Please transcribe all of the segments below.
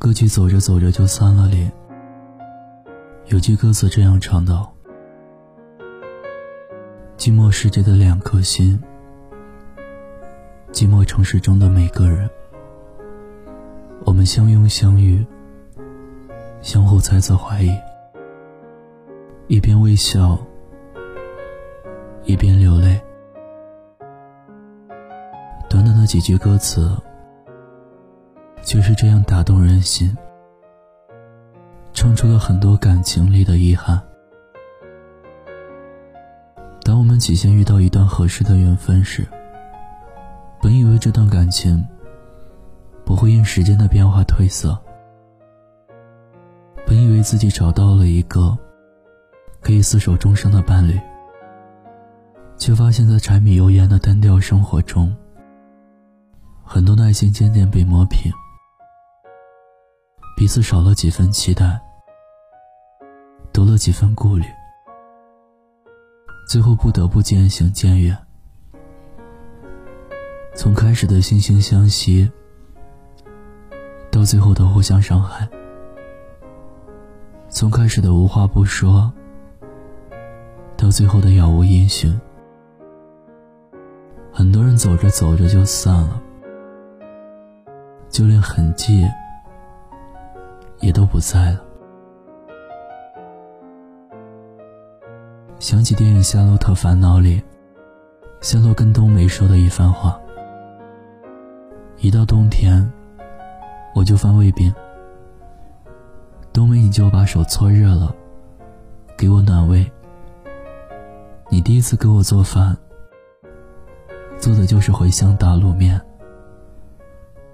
歌曲走着走着就散了里，有句歌词这样唱道：“寂寞世界的两颗心，寂寞城市中的每个人，我们相拥相遇，相互猜测怀疑，一边微笑，一边流泪。”短短的几句歌词。就是这样打动人心，唱出了很多感情里的遗憾。当我们起先遇到一段合适的缘分时，本以为这段感情不会因时间的变化褪色，本以为自己找到了一个可以厮守终生的伴侣，却发现，在柴米油盐的单调生活中，很多耐心渐渐被磨平。彼此少了几分期待，多了几分顾虑，最后不得不渐行渐远。从开始的惺惺相惜，到最后的互相伤害；从开始的无话不说，到最后的杳无音讯。很多人走着走着就散了，就连痕迹。也都不在了。想起电影《夏洛特烦恼》里，夏洛跟冬梅说的一番话：“一到冬天，我就犯胃病。冬梅，你就把手搓热了，给我暖胃。你第一次给我做饭，做的就是茴香打卤面。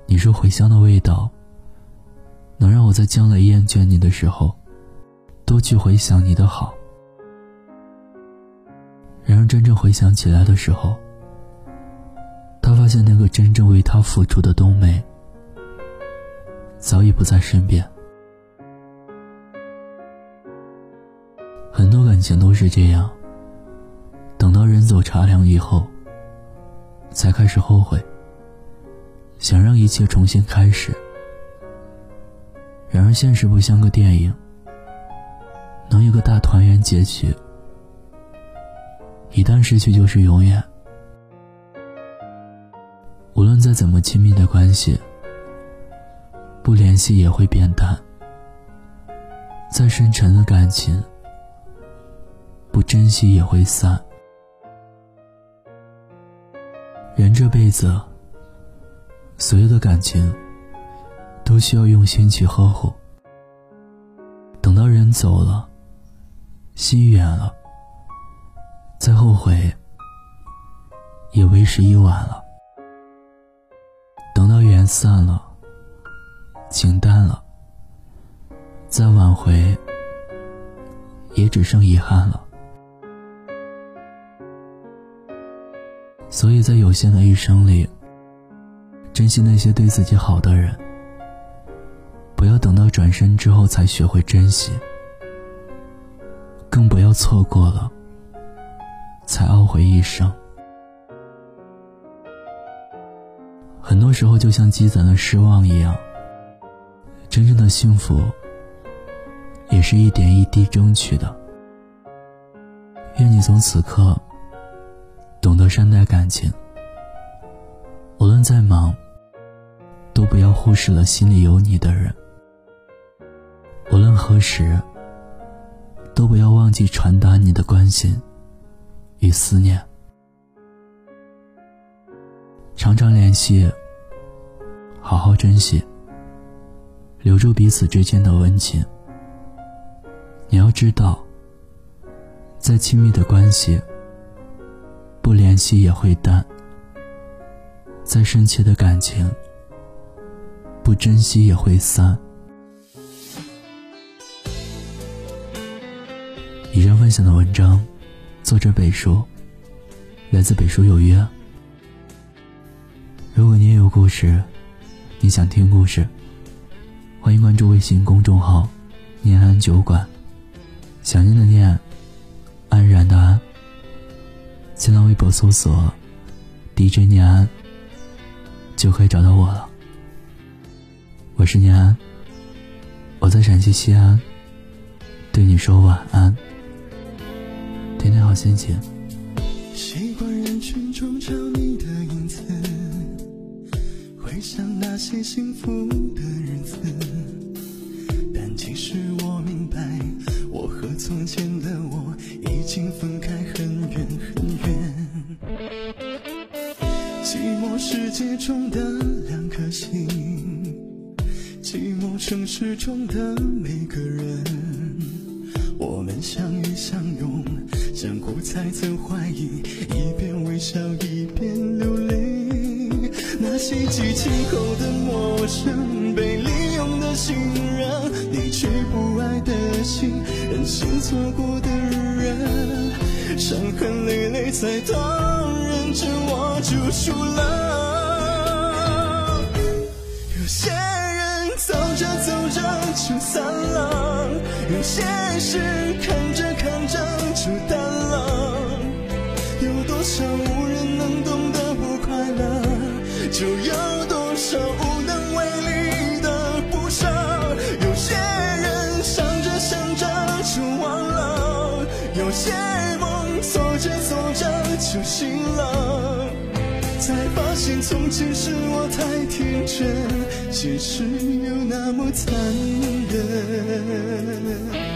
你说茴香的味道。”能让我在将来厌倦你的时候，多去回想你的好。然而真正回想起来的时候，他发现那个真正为他付出的冬梅，早已不在身边。很多感情都是这样，等到人走茶凉以后，才开始后悔，想让一切重新开始。然而现实不像个电影，能有个大团圆结局。一旦失去就是永远。无论再怎么亲密的关系，不联系也会变淡；再深沉的感情，不珍惜也会散。人这辈子，所有的感情。都需要用心去呵护。等到人走了，心远了，再后悔也为时已晚了。等到缘散了，情淡了，再挽回也只剩遗憾了。所以在有限的一生里，珍惜那些对自己好的人。不要等到转身之后才学会珍惜，更不要错过了才懊悔一生。很多时候，就像积攒的失望一样，真正的幸福也是一点一滴争取的。愿你从此刻懂得善待感情，无论再忙，都不要忽视了心里有你的人。无论何时，都不要忘记传达你的关心与思念。常常联系，好好珍惜，留住彼此之间的温情。你要知道，再亲密的关系，不联系也会淡；再深切的感情，不珍惜也会散。上分享的文章，作者北叔，来自北叔有约。如果你也有故事，你想听故事，欢迎关注微信公众号“念安酒馆”，想念的念，安然的安。新浪微博搜索 “DJ 念安”，就可以找到我了。我是念安，我在陕西西安，对你说晚安。天天好心情。习惯人群中找你的影子，回想那些幸福的日子，但其实我明白，我和从前的我已经分开很远很远。寂寞世界中的两颗心，寂寞城市中的每个人，我们相遇相拥，相互猜测怀疑，一边微笑一边流泪。那些激情后的陌生，被利用的信任，离去不爱的心，任性错过的人，伤痕累累才当认真我就输了。有些事看着看着就淡了。有多少无人能懂的不快乐，就有多少无能为力的不舍。有些人想着想着就忘了，有些梦做着做着就醒了。才发现从前是我太天真，现实又那么残忍。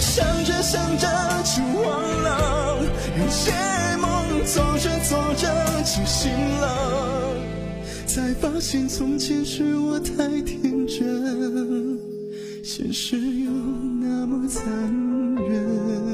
想着想着就忘了，有些梦做着做着就醒了。才发现从前是我太天真，现实又那么残忍。